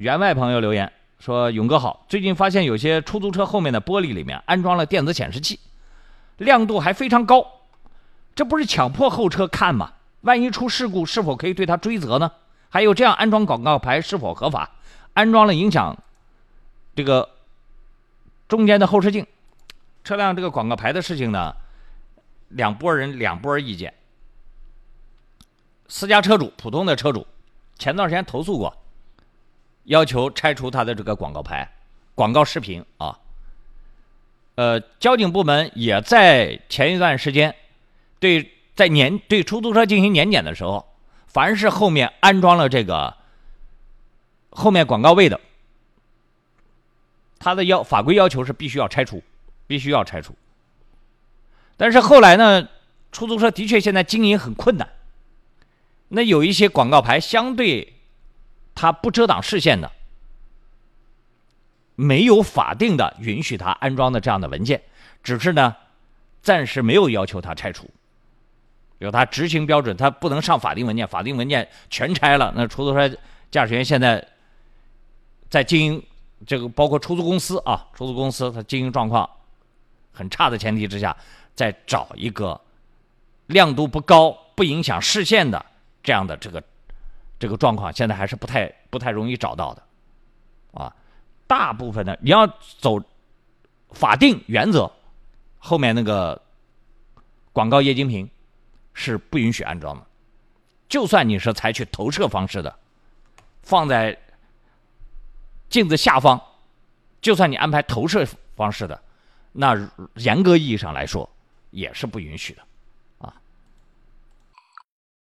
员外朋友留言说：“勇哥好，最近发现有些出租车后面的玻璃里面安装了电子显示器，亮度还非常高，这不是强迫后车看吗？万一出事故，是否可以对他追责呢？还有这样安装广告牌是否合法？安装了影响这个中间的后视镜，车辆这个广告牌的事情呢，两拨人两拨意见。私家车主、普通的车主，前段时间投诉过。”要求拆除他的这个广告牌、广告视频啊。呃，交警部门也在前一段时间对在年对出租车进行年检的时候，凡是后面安装了这个后面广告位的，他的要法规要求是必须要拆除，必须要拆除。但是后来呢，出租车的确现在经营很困难，那有一些广告牌相对。它不遮挡视线的，没有法定的允许他安装的这样的文件，只是呢，暂时没有要求他拆除，有他执行标准，他不能上法定文件，法定文件全拆了，那出租车驾驶员现在在经营这个，包括出租公司啊，出租公司它经营状况很差的前提之下，再找一个亮度不高、不影响视线的这样的这个。这个状况现在还是不太不太容易找到的，啊，大部分的你要走法定原则，后面那个广告液晶屏是不允许安装的，就算你是采取投射方式的，放在镜子下方，就算你安排投射方式的，那严格意义上来说也是不允许的。